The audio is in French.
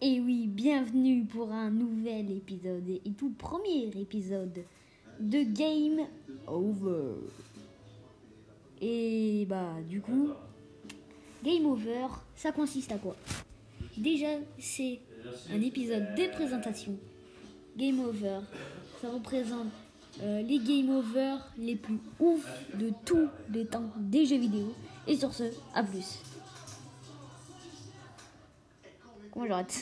Et oui, bienvenue pour un nouvel épisode et tout premier épisode de Game Over. Et bah du coup, Game Over, ça consiste à quoi? Déjà, c'est un épisode de présentation. Game Over, ça représente euh, les Game Over les plus ouf de tous les temps des jeux vidéo. Et sur ce, à plus. Comment j'arrête?